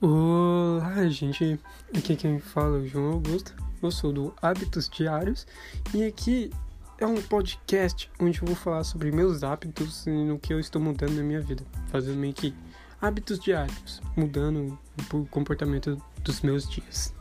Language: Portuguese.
Olá, gente. Aqui quem fala é o João Augusto. Eu sou do Hábitos Diários e aqui é um podcast onde eu vou falar sobre meus hábitos e no que eu estou mudando na minha vida, fazendo meio que hábitos diários, mudando o comportamento dos meus dias.